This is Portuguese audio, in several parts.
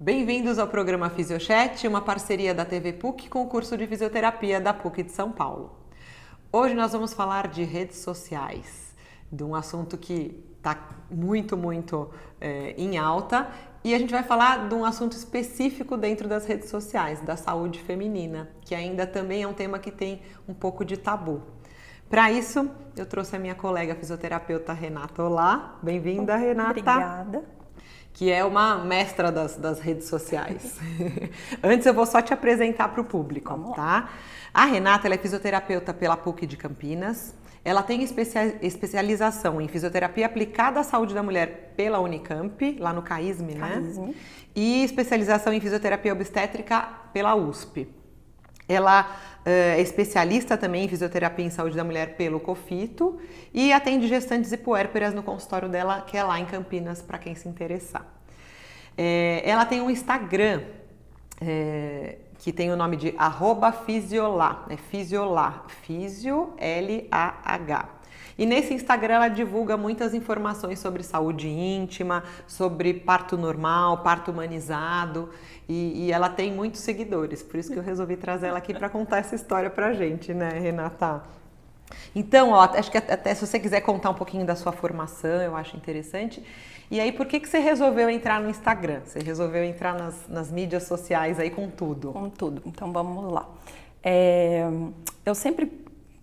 Bem-vindos ao programa Fisiochat, uma parceria da TV PUC com o curso de fisioterapia da PUC de São Paulo. Hoje nós vamos falar de redes sociais, de um assunto que está muito, muito é, em alta e a gente vai falar de um assunto específico dentro das redes sociais, da saúde feminina, que ainda também é um tema que tem um pouco de tabu. Para isso, eu trouxe a minha colega fisioterapeuta Renata Olá. Bem-vinda, Renata. Obrigada que é uma mestra das, das redes sociais. Antes eu vou só te apresentar para o público, tá? A Renata é fisioterapeuta pela PUC de Campinas. Ela tem especialização em fisioterapia aplicada à saúde da mulher pela Unicamp, lá no CAISM, né? CAISM. E especialização em fisioterapia obstétrica pela USP. Ela é especialista também em fisioterapia em saúde da mulher pelo COFITO e atende gestantes e puérperas no consultório dela, que é lá em Campinas, para quem se interessar. É, ela tem um Instagram é, que tem o nome de arroba fisiolá, é fisiolá, fisio L-A-H. E nesse Instagram ela divulga muitas informações sobre saúde íntima, sobre parto normal, parto humanizado. E, e ela tem muitos seguidores, por isso que eu resolvi trazer ela aqui para contar essa história para gente, né, Renata? Então, ó, acho que até se você quiser contar um pouquinho da sua formação, eu acho interessante. E aí, por que, que você resolveu entrar no Instagram? Você resolveu entrar nas, nas mídias sociais aí com tudo? Com tudo. Então, vamos lá. É, eu sempre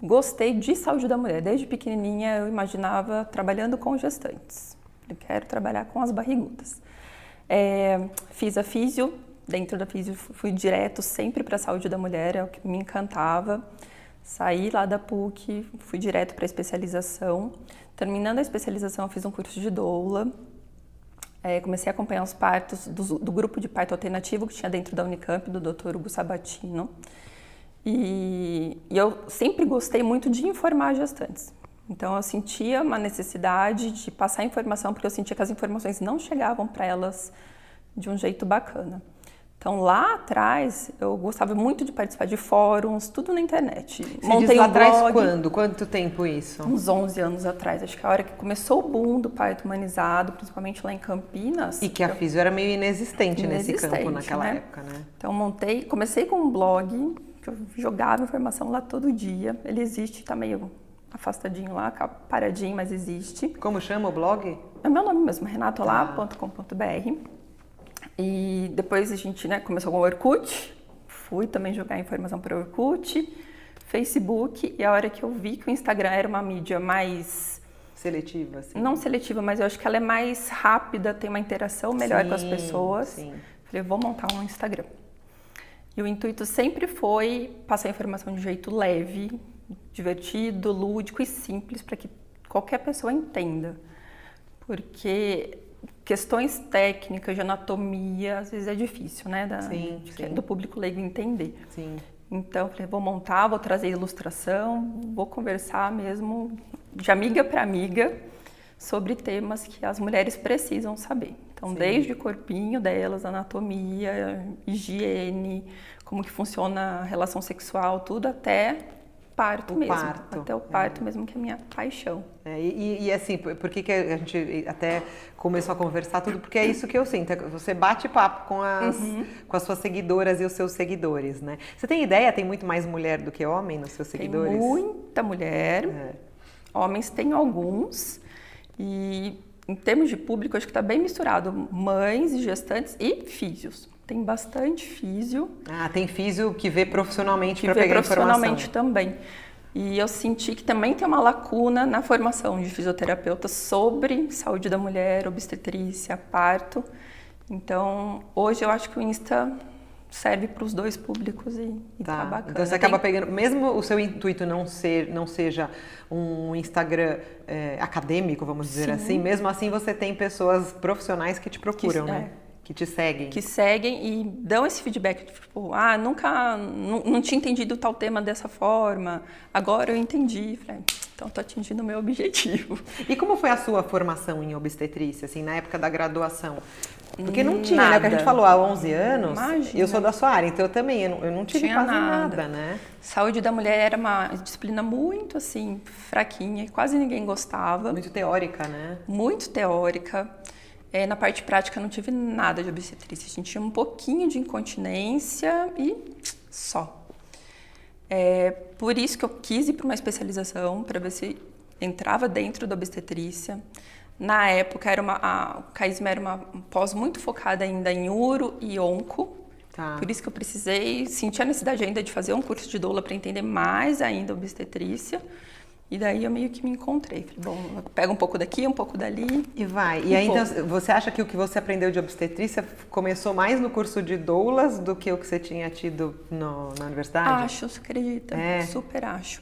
gostei de saúde da mulher. Desde pequenininha eu imaginava trabalhando com gestantes. Eu quero trabalhar com as barrigudas. É, fiz a físio, dentro da físio fui direto sempre para a saúde da mulher, é o que me encantava. Saí lá da PUC, fui direto para a especialização. Terminando a especialização, fiz um curso de doula. É, comecei a acompanhar os partos do, do, grupo de parto alternativo que tinha dentro da Unicamp, do Dr. Hugo Sabatino. E, e eu sempre gostei muito de informar gestantes. Então eu sentia uma necessidade de passar informação porque eu sentia que as informações não chegavam para elas de um jeito bacana. Então lá atrás eu gostava muito de participar de fóruns, tudo na internet. Você Montei diz lá um atrás blog, quando? Quanto tempo isso? Uns 11 anos atrás. Acho que a hora que começou o boom do parto humanizado, principalmente lá em Campinas. E que a físio era meio inexistente, inexistente nesse campo naquela né? época, né? Então montei, comecei com um blog que eu jogava informação lá todo dia. Ele existe, tá meio afastadinho lá, paradinho, mas existe. Como chama o blog? É meu nome mesmo, renatolá.com.br. E depois a gente né, começou com o Orkut, fui também jogar informação para o Orkut, Facebook, e a hora que eu vi que o Instagram era uma mídia mais seletiva, assim. Não seletiva, mas eu acho que ela é mais rápida, tem uma interação melhor sim, com as pessoas. Sim. Falei, vou montar um Instagram. E o intuito sempre foi passar a informação de jeito leve, divertido, lúdico e simples para que qualquer pessoa entenda. Porque questões técnicas de anatomia às vezes é difícil, né, da, sim, sim. do público leigo entender. Sim. Então, falei, vou montar, vou trazer ilustração, vou conversar mesmo de amiga para amiga sobre temas que as mulheres precisam saber. Então, Sim. desde o corpinho delas, anatomia, higiene, como que funciona a relação sexual, tudo até parto o mesmo. Parto. Até o parto é. mesmo, que é a minha paixão. É, e, e, assim, por que, que a gente até começou a conversar tudo? Porque é isso que eu sinto. É você bate papo com as, uhum. com as suas seguidoras e os seus seguidores, né? Você tem ideia? Tem muito mais mulher do que homem nos seus seguidores? Tem muita mulher. É. Homens tem alguns. E em termos de público, acho que está bem misturado mães e gestantes e físios. Tem bastante físio. Ah, tem físio que vê profissionalmente para pegar profissionalmente informação. também. E eu senti que também tem uma lacuna na formação de fisioterapeuta sobre saúde da mulher, obstetrícia, parto. Então, hoje eu acho que o Insta serve para os dois públicos e, e tá. tá bacana. Então você acaba pegando, mesmo o seu intuito não ser, não seja um Instagram é, acadêmico, vamos dizer Sim. assim, mesmo assim você tem pessoas profissionais que te procuram, que, né? É. Que te seguem. Que seguem e dão esse feedback, tipo, ah, nunca, não, não tinha entendido tal tema dessa forma, agora eu entendi. Falei, então estou atingindo o meu objetivo. E como foi a sua formação em obstetrícia, assim, na época da graduação? Porque não tinha, nada. né? O que a gente falou há 11 anos, Imagina. eu sou da sua área, então eu também, eu não, eu não tive quase nada. nada. né? Saúde da mulher era uma disciplina muito, assim, fraquinha, quase ninguém gostava. Muito teórica, né? Muito teórica. É, na parte prática não tive nada de obstetrícia. A gente tinha um pouquinho de incontinência e só. É, por isso que eu quis ir para uma especialização para ver se entrava dentro da obstetrícia. Na época era uma, a, o era uma pós muito focada ainda em uro e onco. Tá. Por isso que eu precisei, senti a necessidade ainda de fazer um curso de doula para entender mais ainda a obstetrícia. E daí eu meio que me encontrei. Falei, bom, pega um pouco daqui, um pouco dali. E vai. E aí, então, você acha que o que você aprendeu de obstetrícia começou mais no curso de doulas do que o que você tinha tido no, na universidade? Acho, você acredita? É. Super acho.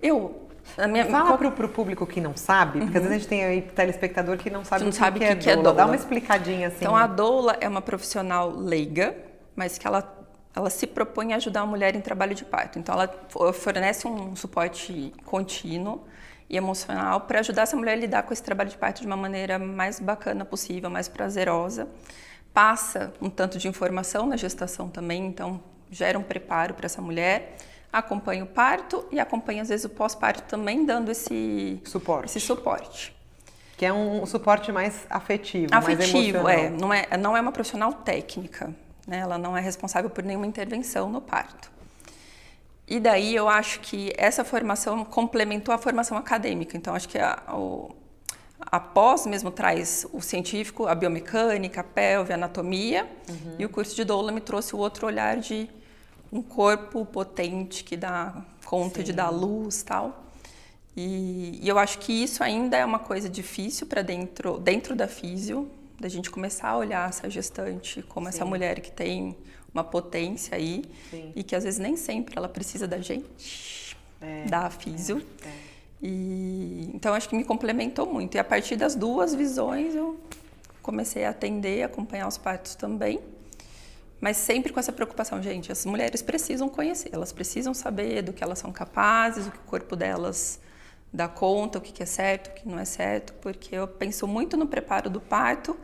Eu. Minha... Fala para o público que não sabe, porque uhum. às vezes a gente tem aí telespectador que não sabe, não o que, sabe que, que, é, que é doula. Dá uma explicadinha assim. Então, a doula é uma profissional leiga, mas que ela ela se propõe a ajudar a mulher em trabalho de parto. Então, ela fornece um suporte contínuo e emocional para ajudar essa mulher a lidar com esse trabalho de parto de uma maneira mais bacana possível, mais prazerosa. Passa um tanto de informação na gestação também, então gera um preparo para essa mulher. Acompanha o parto e acompanha, às vezes, o pós-parto também, dando esse suporte. Esse suporte. Que é um suporte mais afetivo, afetivo mais é. Não é, não é uma profissional técnica né? ela não é responsável por nenhuma intervenção no parto. E daí eu acho que essa formação complementou a formação acadêmica. Então acho que a, o, a pós mesmo traz o científico, a biomecânica, a pelve, a anatomia, uhum. e o curso de doula me trouxe o outro olhar de um corpo potente que dá conta Sim. de dar luz tal. E, e, eu acho que isso ainda é uma coisa difícil para dentro, dentro da físio, da gente começar a olhar essa gestante como Sim. essa mulher que tem uma potência aí Sim. e que às vezes nem sempre ela precisa da gente, é, da físio. É, é. E então acho que me complementou muito. E a partir das duas visões eu comecei a atender, acompanhar os partos também. Mas sempre com essa preocupação, gente, as mulheres precisam conhecer, elas precisam saber do que elas são capazes, o que o corpo delas dar conta o que é certo, o que não é certo, porque eu penso muito no preparo do parto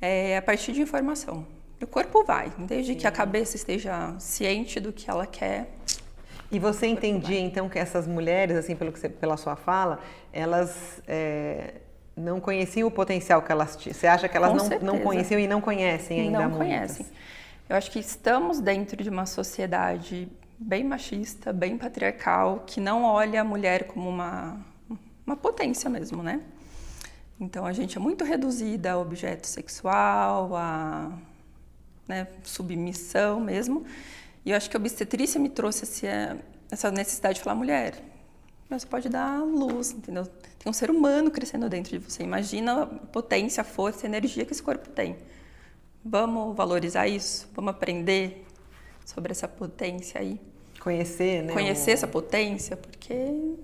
é, a partir de informação. O corpo vai, desde Sim. que a cabeça esteja ciente do que ela quer. E você entendia então que essas mulheres, assim, pelo que você, pela sua fala, elas é, não conheciam o potencial que elas tinham? Você acha que elas não, não conheciam e não conhecem ainda Não muitas? conhecem. Eu acho que estamos dentro de uma sociedade bem machista, bem patriarcal, que não olha a mulher como uma, uma potência mesmo, né? Então a gente é muito reduzida a objeto sexual, a né, submissão mesmo. E eu acho que a obstetrícia me trouxe esse, essa necessidade de falar, mulher, você pode dar luz, entendeu? Tem um ser humano crescendo dentro de você. Imagina a potência, a força, a energia que esse corpo tem. Vamos valorizar isso? Vamos aprender sobre essa potência aí? Conhecer, né? Conhecer essa potência, porque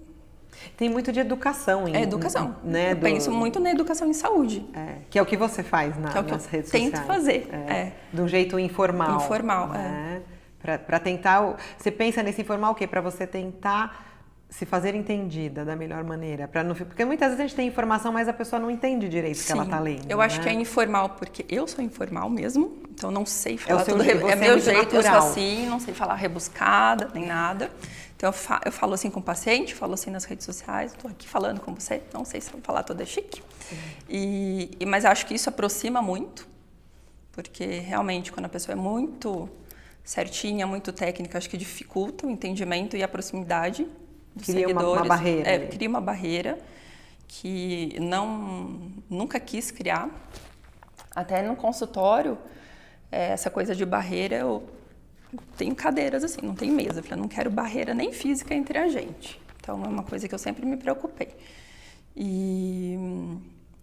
tem muito de educação. Em, é educação. Né, eu do... penso muito na educação em saúde. É, que é o que você faz na, que é o que nas redes tento sociais. fazer. É, é. De um jeito informal. Informal, né? é. Para tentar... Você pensa nesse informal o quê? Para você tentar se fazer entendida da melhor maneira, para não porque muitas vezes a gente tem informação, mas a pessoa não entende direito o que ela está lendo. Eu acho né? que é informal porque eu sou informal mesmo, então não sei é falar é tudo. Jeito, é meu é jeito, natural. eu sou assim, não sei falar rebuscada nem nada. Então eu, fa eu falo assim com o paciente, falo assim nas redes sociais, estou aqui falando com você, não sei se falar toda chique. E, e mas acho que isso aproxima muito, porque realmente quando a pessoa é muito certinha, muito técnica, acho que dificulta o entendimento e a proximidade dos cria seguidores. Uma, uma barreira. É, cria uma barreira que não nunca quis criar. Até no consultório, é, essa coisa de barreira, eu tenho cadeiras assim, não tem mesa. Eu falei, não quero barreira nem física entre a gente. Então é uma coisa que eu sempre me preocupei. E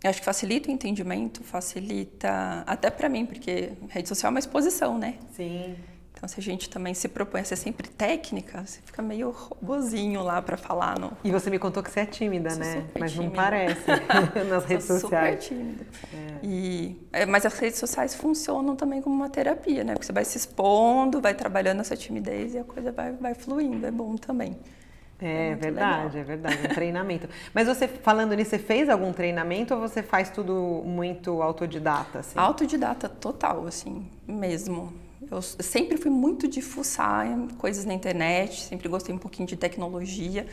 acho que facilita o entendimento, facilita até para mim, porque rede social é uma exposição, né? Sim. Então, se a gente também se propõe a ser sempre técnica, você fica meio robozinho lá para falar. No... E você me contou que você é tímida, Sou né? Mas tímida. não parece nas redes Sou sociais. Super tímida. É. E, é, mas as redes sociais funcionam também como uma terapia, né? Porque você vai se expondo, vai trabalhando essa timidez e a coisa vai, vai fluindo. É bom também. É, é verdade, legal. é verdade, um treinamento. Mas você, falando nisso, você fez algum treinamento ou você faz tudo muito autodidata? Assim? Autodidata total, assim, mesmo. Eu sempre fui muito de fuçar coisas na internet, sempre gostei um pouquinho de tecnologia.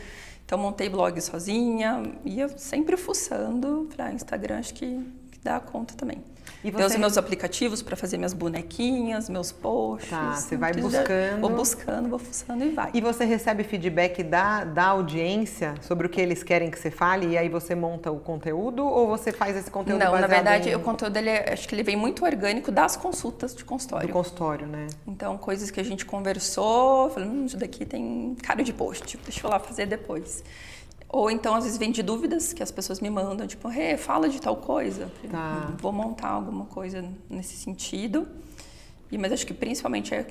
Então montei blog sozinha, ia sempre fuçando para Instagram, acho que, que dá conta também. E Tem os você- meus aplicativos para fazer minhas bonequinhas, meus posts. Tá, você vai buscando. Vou buscando, vou fuçando e vai. E você recebe feedback da, da audiência sobre o que eles querem que você fale e aí você monta o conteúdo ou você faz esse conteúdo Não, na verdade, em- o conteúdo ele é- acho que ele vem muito orgânico das consultas de do consultório. consultório, né? Então, coisas que a gente conversou, falei, hum, isso daqui tem cara de post, deixa eu lá fazer depois. Ou então, às vezes, vem de dúvidas que as pessoas me mandam, tipo, Rê, fala de tal coisa. Tá. "Hum, Vou montar alguma coisa nesse sentido. E, mas acho que principalmente é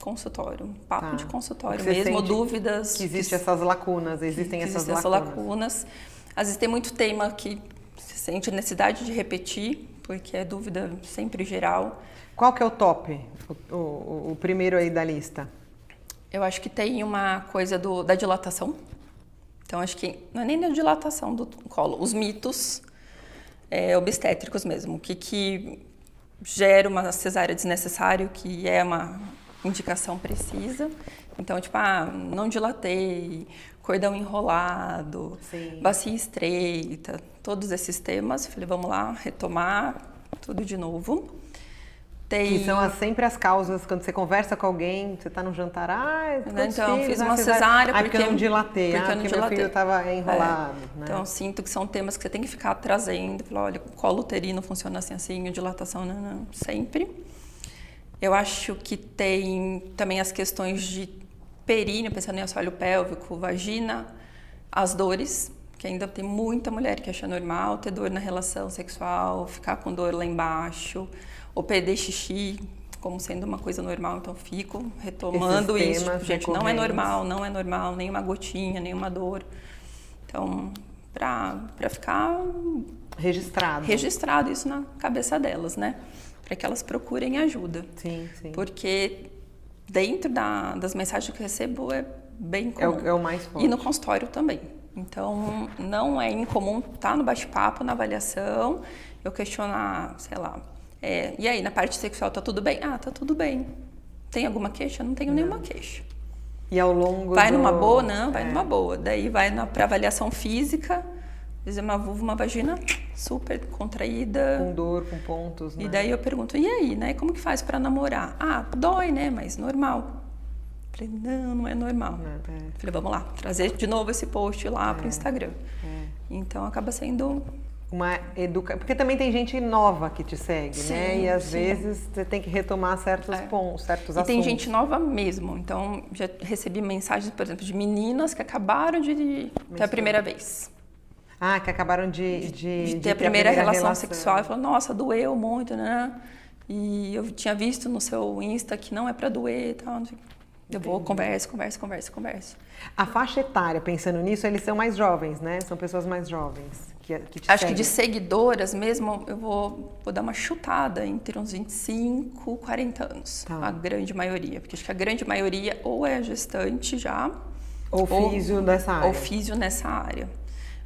consultório, papo Tá. de consultório mesmo, dúvidas. Que existem essas lacunas, existem essas existem lacunas. lacunas. Às vezes tem muito tema que se sente necessidade de repetir, porque é dúvida sempre geral. Qual que é o top? O, o- o primeiro aí da lista? Eu acho que tem uma coisa do, da dilatação. Então, acho que não é nem da dilatação do colo, os mitos é, obstétricos mesmo. O que, que gera uma cesárea desnecessária, que é uma indicação precisa. Então, tipo, ah, não dilatei, cordão enrolado, Sim. bacia estreita, todos esses temas. Falei, vamos lá, retomar tudo de novo. Tem... Que são as- sempre as causas, quando você conversa com alguém, você está no jantar, ah, quantos Então, filhos? fiz Ah, uma cesárea. ah, porque eu não dilatei, porque ah, porque meu dilatei. filho estava enrolado. É. né? Então, sinto que são temas que você tem que ficar trazendo. Falar, olha, o colo uterino funciona assim, assim, dilatação, não, não, sempre. Eu acho que tem também as questões de períneo, pensando em assoalho pélvico, vagina, as dores, que ainda tem muita mulher que acha normal ter dor na relação sexual, ficar com dor lá embaixo, ou perder xixi como sendo uma coisa normal, então fico retomando isso. Tipo, gente, não é normal, não é normal, nenhuma gotinha, nenhuma dor. Então, para ficar Registrado. registrado isso na cabeça delas, né? Para que elas procurem ajuda. Sim, sim. Porque dentro da- das mensagens que eu recebo é bem É comum. o, é o mais forte. E no consultório também. Então, não é incomum estar no bate-papo, na avaliação, eu questionar, sei lá, é, e aí, na parte sexual tá tudo bem? Ah, tá tudo bem. Tem alguma queixa? Não tenho nenhuma queixa. E ao longo Vai do... numa boa? Não, vai É. numa boa. Daí vai para avaliação física, dizer uma vulva, uma vagina super contraída. Com dor, com pontos, né? E daí eu pergunto, e aí, né? Como que faz para namorar? Ah, dói, né? Mas normal. Falei, não, não é normal. É, é. Falei, vamos lá, trazer de novo esse post lá pro Instagram. É. Então acaba sendo Uma educa... Porque também tem gente nova que te segue, né? Sim, E às sim. vezes você tem que retomar certos É. pontos, certos E assuntos. tem gente nova mesmo. Então, já recebi mensagens, por exemplo, de meninas que acabaram de ter a primeira vez. Ah, que acabaram de, de, De de ter a primeira, relação, sexual. E falou, nossa, doeu muito, né? E eu tinha visto no seu Insta que não é pra doer e tal. Eu vou, conversa, conversa, conversa, conversa. A faixa etária, pensando nisso, eles são mais jovens, né? São pessoas mais jovens que, que te Acho que seguem. de seguidoras mesmo, eu vou, vou dar uma chutada entre uns 25 e 40 anos. Tá. A grande maioria. Porque acho que a grande maioria ou é gestante já, Ou físio dessa área. ou físio nessa área.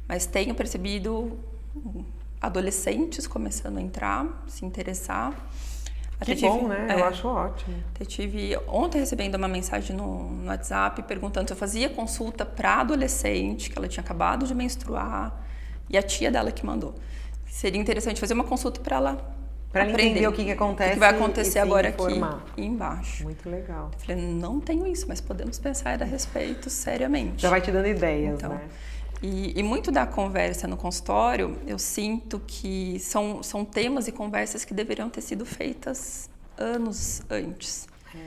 Mas tenho percebido adolescentes começando a entrar, se interessar. Que Até bom, tive- né? é, Eu acho ótimo. até tive ontem recebendo uma mensagem no, no WhatsApp perguntando se eu fazia consulta para adolescente, que ela tinha acabado de menstruar, e a tia dela que mandou. Seria interessante fazer uma consulta para ela aprender entender o que que acontece O que vai acontecer agora informar. aqui embaixo. Muito legal. Eu falei, não tenho isso, mas podemos pensar a respeito seriamente. Já vai te dando ideias, Então, né? e, e muito da conversa no consultório, eu sinto que são, são temas e conversas que deveriam ter sido feitas anos antes. É.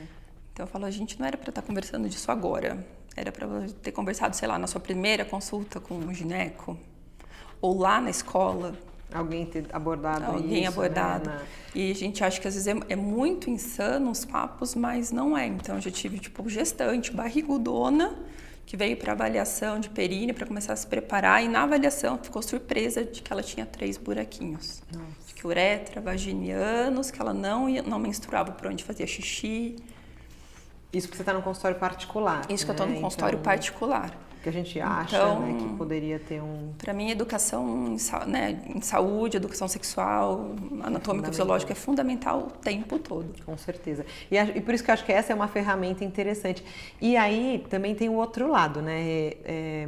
Então eu falo, a gente não era para estar conversando disso agora. Era para ter conversado, sei lá, na sua primeira consulta com um gineco. Ou lá na escola, Alguém ter abordado alguém isso, abordado. Né? E a gente acha que às vezes é, é muito insano os papos, mas não é. Então eu já tive tipo gestante, barrigudona, que veio para avaliação de períneo para começar a se preparar e na avaliação ficou surpresa de que ela tinha três buraquinhos. De que uretra, vaginianos, que ela não ia, não menstruava por onde fazia xixi. Isso porque você está no consultório particular. Isso que eu né? estou no consultório Então, particular. Que a gente acha Então, né, que poderia ter um. Para mim, educação em, né, em saúde, educação sexual, anatômica, fisiológica é fundamental o tempo todo. Com certeza. E, e por isso que eu acho que essa é uma ferramenta interessante. E aí também tem o outro lado, né? É, é,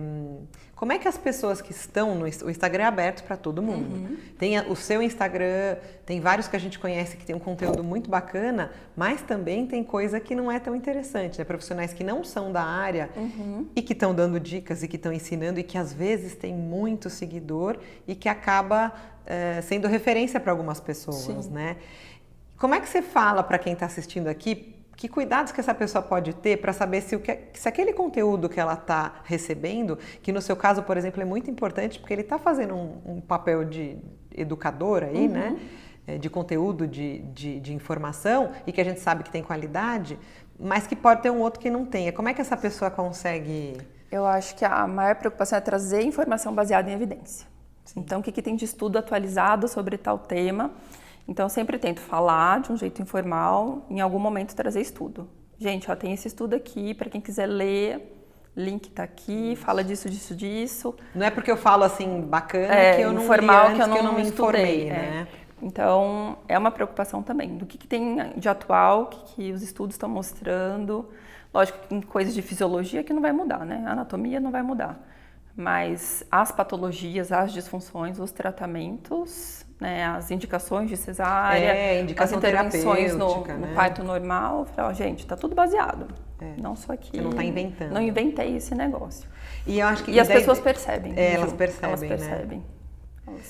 como é que as pessoas que estão no o Instagram é aberto para todo mundo? Tem a- o seu Instagram, tem vários que a gente conhece que tem um conteúdo muito bacana, mas também tem coisa que não é tão interessante, né? Profissionais que não são da área e que estão dando dicas e que estão ensinando e que às vezes tem muito seguidor e que acaba eh, sendo referência para algumas pessoas, Sim. né? Como é que você fala para quem está assistindo aqui? Que cuidados que essa pessoa pode ter para saber se, o que, se aquele conteúdo que ela está recebendo, que no seu caso, por exemplo, é muito importante porque ele está fazendo um, um papel de educador aí, né? É, De conteúdo, de, de, de informação e que a gente sabe que tem qualidade, mas que pode ter um outro que não tenha. Como é que essa pessoa consegue? Eu acho que a maior preocupação é trazer informação baseada em evidência. Então, o que, que tem de estudo atualizado sobre tal tema? Então, eu sempre tento falar de um jeito informal, em algum momento trazer estudo. Gente, ó, tem esse estudo aqui, para quem quiser ler, link tá aqui, fala disso, disso, disso. Não é porque eu falo assim bacana É, que eu não informal antes, que eu não, me estudei, informei, é. né? Então, é uma preocupação também do que, que tem de atual, o que, que os estudos estão mostrando. Lógico que tem coisas de fisiologia que não vai mudar, né? A anatomia não vai mudar. Mas as patologias, as disfunções, os tratamentos, né, as indicações de cesárea, É, as intervenções no, terapêutica, no né? parto normal, eu falei, ó, gente, tá tudo baseado. Não só aqui. Você não tá inventando. Não inventei esse negócio. E eu acho que E as daí- pessoas percebem. É, elas percebem, Elas né? percebem. Elas-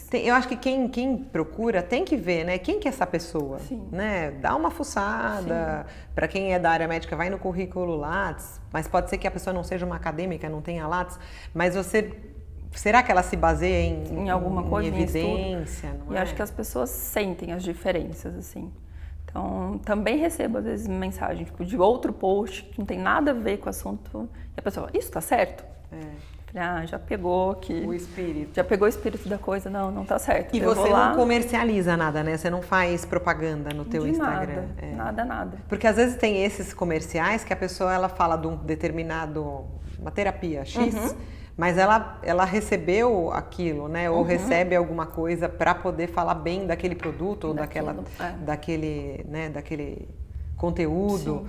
Tem- eu acho que quem, quem procura tem que ver, né? Quem que é essa pessoa, Sim. né? Dá uma fuçada. Para quem é da área médica, vai no currículo Lattes. Mas pode ser que a pessoa não seja uma acadêmica, não tenha Lattes. Mas você, será que ela se baseia em, Em alguma coisa, em evidência? não E é? acho que as pessoas sentem as diferenças, assim. Então, também recebo, às vezes, mensagem tipo, de outro post que não tem nada a ver com o assunto. E a pessoa isso tá certo? Falei, ah, já pegou. É, o espírito. Já pegou o espírito da coisa? Não, não tá certo. E Eu você não comercializa nada, né? Você não faz propaganda no teu de Instagram. Nada, É. nada, nada. Porque às vezes tem esses comerciais que a pessoa ela fala de um determinado uma terapia X, Uhum. mas ela ela recebeu aquilo, né? Uhum. Ou recebe alguma coisa para poder falar bem daquele produto ou daquela Daquilo, é. daquele, né, daquele conteúdo.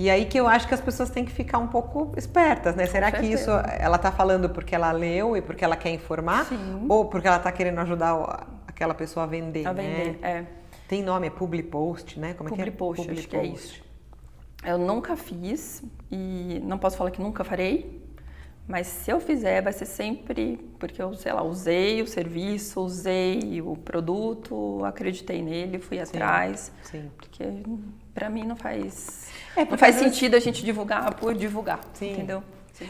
E aí que eu acho que as pessoas têm que ficar um pouco espertas, né? Será que isso ela tá falando porque ela leu e porque ela quer informar Sim. ou porque ela tá querendo ajudar aquela pessoa a vender, A né? vender, é. Tem nome, é public post, né? Como é que é? Public post, Public acho que é post. isso. Eu nunca fiz e não posso falar que nunca farei, mas se eu fizer vai ser sempre porque eu, sei lá, usei o serviço, usei o produto, acreditei nele, fui atrás, Sim. porque pra mim não faz É, não faz às vezes- sentido a gente divulgar por divulgar, Sim. entendeu?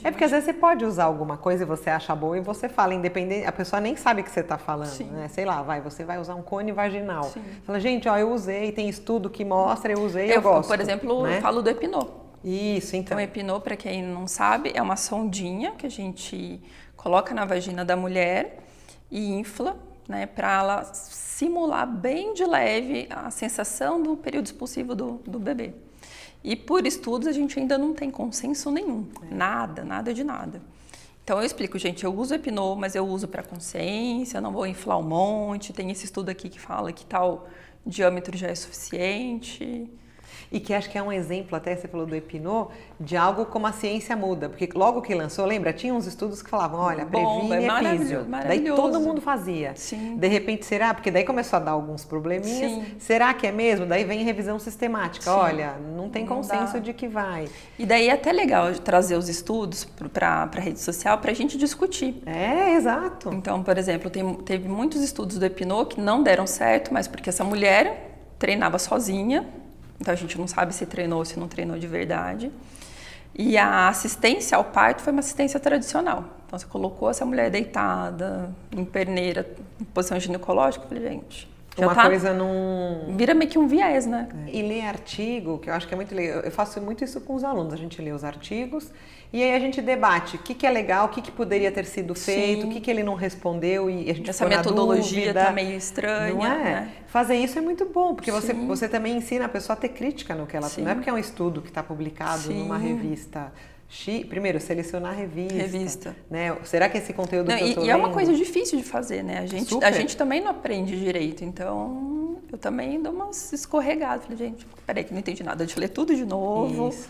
É porque às vezes você pode usar alguma coisa e você acha boa e você fala, independente, a pessoa nem sabe o que você está falando, Sim. né? Sei lá, vai, você vai usar um cone vaginal. Sim. Fala, gente, ó, eu usei, tem estudo que mostra, eu usei, eu, eu, gosto. por exemplo, né? eu falo do Epinô. Isso, então. Então, o Epinô, para quem não sabe, é uma sondinha que a gente coloca na vagina da mulher e infla, né, para ela simular bem de leve a sensação do período expulsivo do, do bebê. E por estudos a gente ainda não tem consenso nenhum, nada, nada de nada. Então eu explico, gente, eu uso Epinô, mas eu uso para consciência, não vou inflar um monte. Tem esse estudo aqui que fala que tal diâmetro já é suficiente. E que acho que é um exemplo, até você falou do Epinô, de algo como a ciência muda. Porque logo que lançou, lembra? Tinha uns estudos que falavam, olha, previne é maravilhoso, Daí todo mundo fazia. Sim. De repente, será? Porque daí começou a dar alguns probleminhas. Sim. Será que é mesmo? Daí vem revisão sistemática. Sim. Olha, não tem Não consenso dá. de que vai. E daí é até legal trazer os estudos para a rede social para a gente discutir. É, exato. Então, por exemplo, tem, teve muitos estudos do Epinô que não deram certo, mas porque essa mulher treinava sozinha, então a gente não sabe se treinou ou se não treinou de verdade. E a assistência ao parto foi uma assistência tradicional. Então você colocou essa mulher deitada, em perneira, em posição ginecológica, eu falei, gente, já Uma tá, coisa não. vira meio que um viés, né? E ler artigo, que eu acho que é muito legal. Eu faço muito isso com os alunos. A gente lê os artigos e aí a gente debate o que, que é legal, o que, que poderia ter sido feito, Sim. o que, que ele não respondeu e a gente Essa metodologia dúvida. tá meio estranha, Não é? né? Fazer isso é muito bom, porque você, você também ensina a pessoa a ter crítica no que ela... Sim. Não é porque é um estudo que está publicado Sim. numa revista Primeiro, selecionar revista. Revista. Né? Será que esse conteúdo não, que eu e, tô e é uma coisa difícil de fazer, né? A gente, a gente também não aprende direito, então eu também dou umas escorregadas. Falei, gente, peraí que não entendi nada. Deixa eu ler tudo de novo. Isso.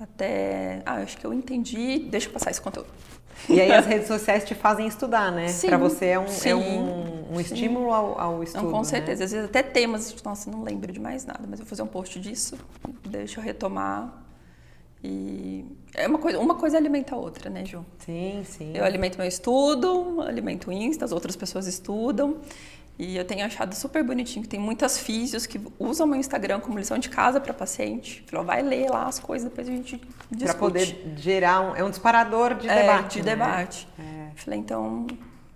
Até. Ah, acho que eu entendi, deixa eu passar esse conteúdo. E aí as redes sociais te fazem estudar, né? Para você é um, sim, é um, um estímulo ao, ao estudo. Não, com né? certeza. Às vezes até temas, nossa, não lembro de mais nada, mas eu vou fazer um post disso, deixa eu retomar. E é uma coisa, uma coisa alimenta a outra, né, Ju? Sim, sim. Eu alimento meu estudo, alimento o Insta, as outras pessoas estudam. E eu tenho achado super bonitinho que tem muitas físios que usam meu Instagram como lição de casa para paciente. Falou, vai ler lá as coisas, depois a gente discute. Para poder gerar um, é um disparador de é, debate. De né? debate. É. Falei, então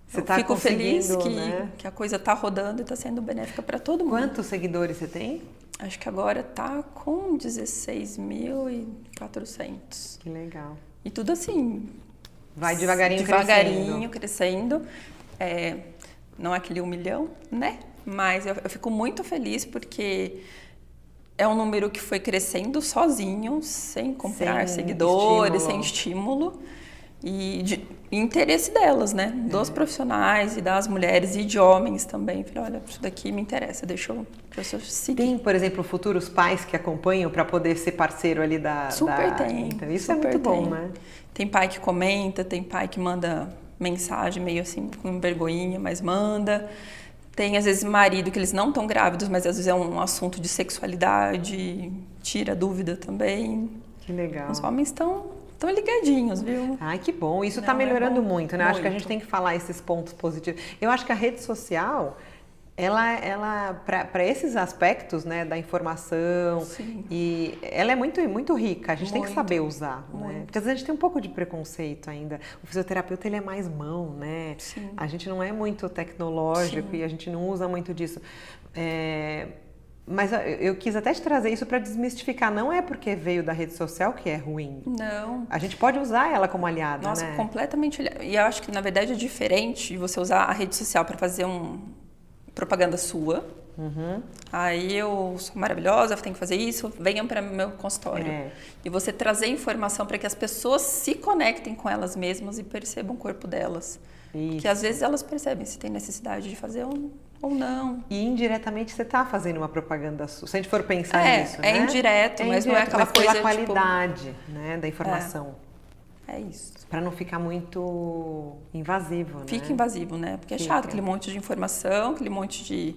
Você eu tá fico feliz que, né? que a coisa tá rodando e tá sendo benéfica para todo mundo. Quantos seguidores você tem? Acho que agora tá com 16.400. Que legal. E tudo assim. Vai devagarinho, devagarinho crescendo. crescendo. É, não é aquele um milhão, né? Mas eu, eu, fico muito feliz porque é um número que foi crescendo sozinho, sem comprar sem seguidores, estímulo. sem estímulo. E de interesse delas, né? Dos É. profissionais e das mulheres e de homens também. Falei, olha, isso daqui me interessa, deixa eu, deixa eu seguir. Tem, por exemplo, futuros pais que acompanham para poder ser parceiro ali da. Super da... tem. Então, isso super é muito bom, tem. né? Tem pai que comenta, tem pai que manda mensagem meio assim com vergonhinha, mas manda. Tem às vezes marido que eles não estão grávidos, mas às vezes é um assunto de sexualidade, tira dúvida também. Que legal. Os homens estão estão ligadinhos, viu? Ai, que bom. Isso está é melhorando bom. muito, né? Acho que a gente Muito. tem que falar esses pontos positivos. Eu acho que a rede social, ela, ela para esses aspectos, né, da informação, Sim. e ela é muito, muito rica. A gente tem que Muito. saber usar, né? Muito. Porque às vezes a gente tem um pouco de preconceito ainda. O fisioterapeuta, ele é mais mão, né? Sim. A gente não é muito tecnológico Sim. e a gente não usa muito disso. É, Mas eu- eu quis até te trazer isso para desmistificar. Não é porque veio da rede social que é ruim. Não. A gente pode usar ela como aliada, Nossa, né? completamente. E eu acho que na verdade é diferente você usar a rede social para fazer um propaganda sua. Uhum. Aí eu sou maravilhosa, tenho que fazer isso, venham para meu consultório. É. E você trazer informação para que as pessoas se conectem com elas mesmas e percebam o corpo delas. Isso. Que às vezes elas percebem se tem necessidade de fazer ou, ou não. E indiretamente você está fazendo uma propaganda sua. Se a gente for pensar É, nisso, é né? indireto, mas não é aquela mas pela coisa, tipo- qualidade né, da informação. É isso. Para não ficar muito invasivo, Fica né? invasivo, né? Porque é Fica. chato aquele monte de informação, aquele monte de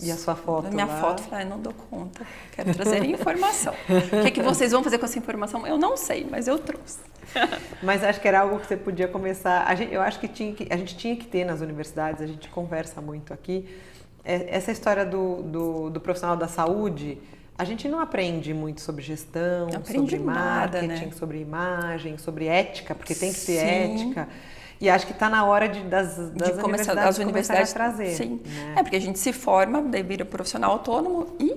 E a sua foto minha lá? foto, falei, ah, não dou conta. Quero trazer informação. o que, que vocês vão fazer com essa informação? Eu não sei, mas eu trouxe. Mas acho que era algo que você podia começar. A gente, eu acho que, tinha que a gente tinha que ter nas universidades, a gente conversa muito aqui. é- Essa história do, do, do profissional da saúde, a gente não aprende muito sobre gestão, sobre nada, marketing, né? sobre imagem, sobre ética, porque tem que ter Sim. ética. E acho que está na hora de, das, das de começar universidades, universidades a trazer. Sim. né? É porque a gente se forma, daí vira profissional autônomo e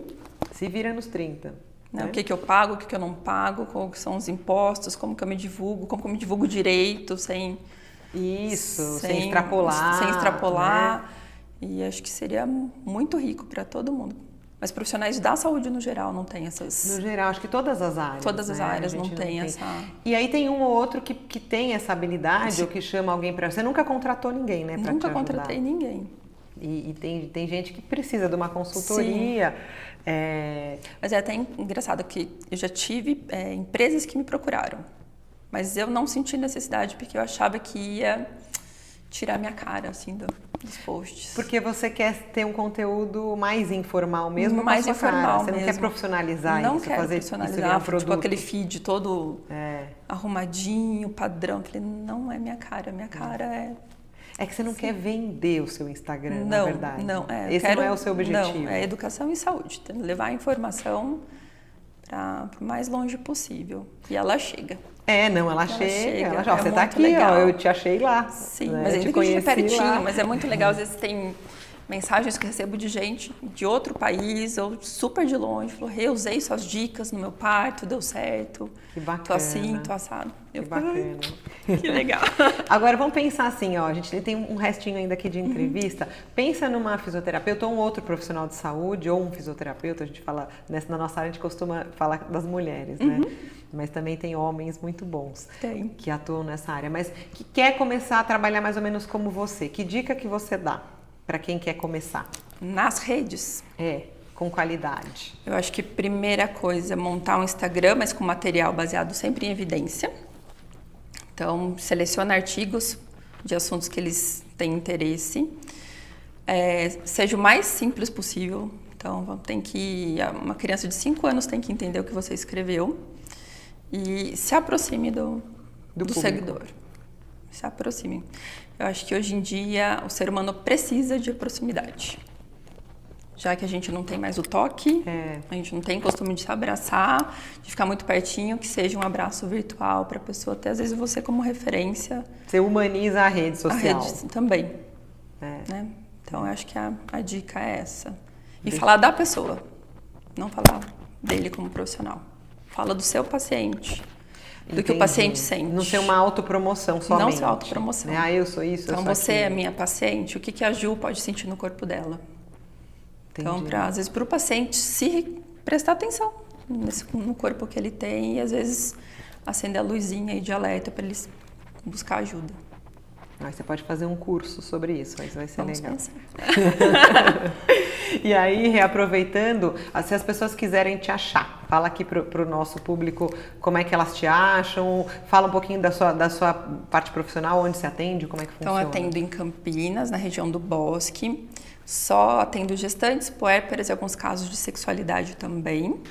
Se vira nos 30. né, né? o que, que eu pago, o que, que eu não pago, quais são os impostos, como que eu me divulgo, como que eu me divulgo direito, sem, Isso, sem, extrapolar. Sem extrapolar. né? E acho que seria muito rico para todo mundo. Mas profissionais da saúde no geral não têm essas. No geral, acho que todas as áreas. Todas as né? Áreas não gente têm essa. E aí tem um ou outro que, que tem essa habilidade ou que chama alguém para. Você nunca contratou ninguém, né? Nunca te contratei ninguém. E, e tem, tem gente que precisa de uma consultoria. é, Mas é até engraçado que eu já tive é, empresas que me procuraram, mas eu não senti necessidade porque eu achava que ia tirar minha cara assim do, dos posts. Porque você quer ter um conteúdo mais informal mesmo, mais com a sua cara. informal Você não quer mesmo. profissionalizar não isso, quero fazer isso virar um profissionalizar, produto. tipo aquele feed todo É. arrumadinho, padrão. Eu Falei, não é minha cara, minha cara é É que você não quer vender o seu Instagram, na não, verdade. não é. Esse quero- não é o seu objetivo. Não, é educação e saúde, levar a informação para o mais longe possível e ela chega. É, não, ela, Ela chega. chega, ela já, é você tá muito aqui, legal. ó, eu te achei lá. Sim, né? mas te a gente conheci pertinho, lá. mas é muito legal. Às vezes tem mensagens que recebo de gente de outro país ou super de longe, falou, eu usei suas dicas no meu parto, deu certo. Que bacana. Tô assim, tô assado. Que eu, bacana. Que legal. Agora vamos pensar assim, ó, a gente tem um restinho ainda aqui de entrevista. Uhum. Pensa numa fisioterapeuta ou um outro profissional de saúde ou um fisioterapeuta, a gente fala, nessa, na nossa área a gente costuma falar das mulheres, né? Uhum. Mas também tem homens muito bons tem. que atuam nessa área, mas que quer começar a trabalhar mais ou menos como você. Que dica que você dá? Para quem quer começar? Nas redes. É, com qualidade. Eu acho que primeira coisa é montar um Instagram, mas com material baseado sempre em evidência. Então, seleciona artigos de assuntos que eles têm interesse. É, seja o mais simples possível. Então, tem que uma criança de 5 anos tem que entender o que você escreveu e se aproxime do, do, do seguidor. Se aproxime. Eu acho que hoje em dia o ser humano precisa de proximidade. Já que a gente não tem mais o toque, é. a gente não tem costume de se abraçar, de ficar muito pertinho, que seja um abraço virtual para a pessoa ter, às vezes, você como referência. Você humaniza a rede social. A rede também. É. Né? Então, eu acho que a, a dica é essa. E Deixa... falar da pessoa, não falar dele como profissional. Fala do seu paciente do Entendi. que o paciente sente. Não ser uma autopromoção somente. Não ser autopromoção. Né? Ah, eu sou isso, Então, sou você aquilo. é minha paciente, o que, que a Ju pode sentir no corpo dela? Então, Entendi. Então, pra, às vezes, para o paciente se prestar atenção nesse, no corpo que ele tem e, às vezes, acender a luzinha de alerta para ele buscar ajuda. Aí você pode fazer um curso sobre isso, aí vai ser Vamos legal. E aí, reaproveitando, se as pessoas quiserem te achar, fala aqui para o nosso público como é que elas te acham, fala um pouquinho da sua, da sua parte profissional, onde você atende, como é que então, funciona. Então, atendo em Campinas, na região do Bosque, só atendo gestantes, puérperas e alguns casos de sexualidade também.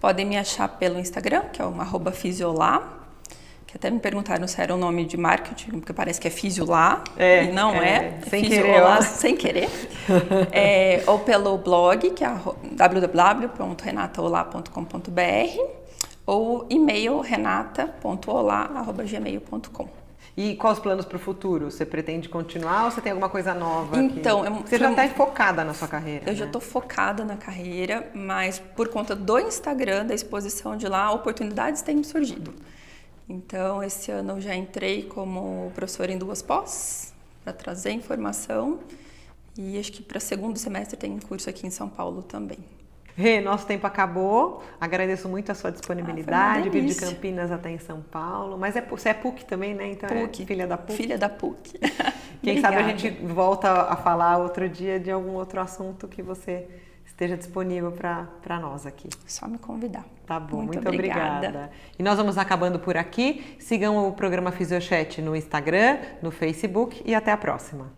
Podem me achar pelo Instagram, que é o arroba fisiolá, que até me perguntaram se era o um nome de marketing, porque parece que é Físio lá, é, e não é. é sem querer. Lá, sem querer. é, ou pelo blog, que é www.renataolá.com.br, ou e-mail renata.olá.gmail.com. E quais os planos para o futuro? Você pretende continuar ou você tem alguma coisa nova? Então, eu, você já está focada na sua carreira? Eu né? já estou focada na carreira, mas por conta do Instagram, da exposição de lá, oportunidades têm surgido. Então, esse ano eu já entrei como professora em duas pós, para trazer informação. E acho que para segundo semestre tem curso aqui em São Paulo também. Rê, nosso tempo acabou. Agradeço muito a sua disponibilidade, ah, vir de Campinas até em São Paulo. Mas é, você é PUC também, né? Então é PUC. é filha da PUC. Filha da PUC. Quem sabe a gente volta a falar outro dia de algum outro assunto que você esteja disponível para nós aqui. Só me convidar. Tá bom, muito, muito obrigada. obrigada. E nós vamos acabando por aqui. Sigam o programa Fisiochat no Instagram, no Facebook e até a próxima.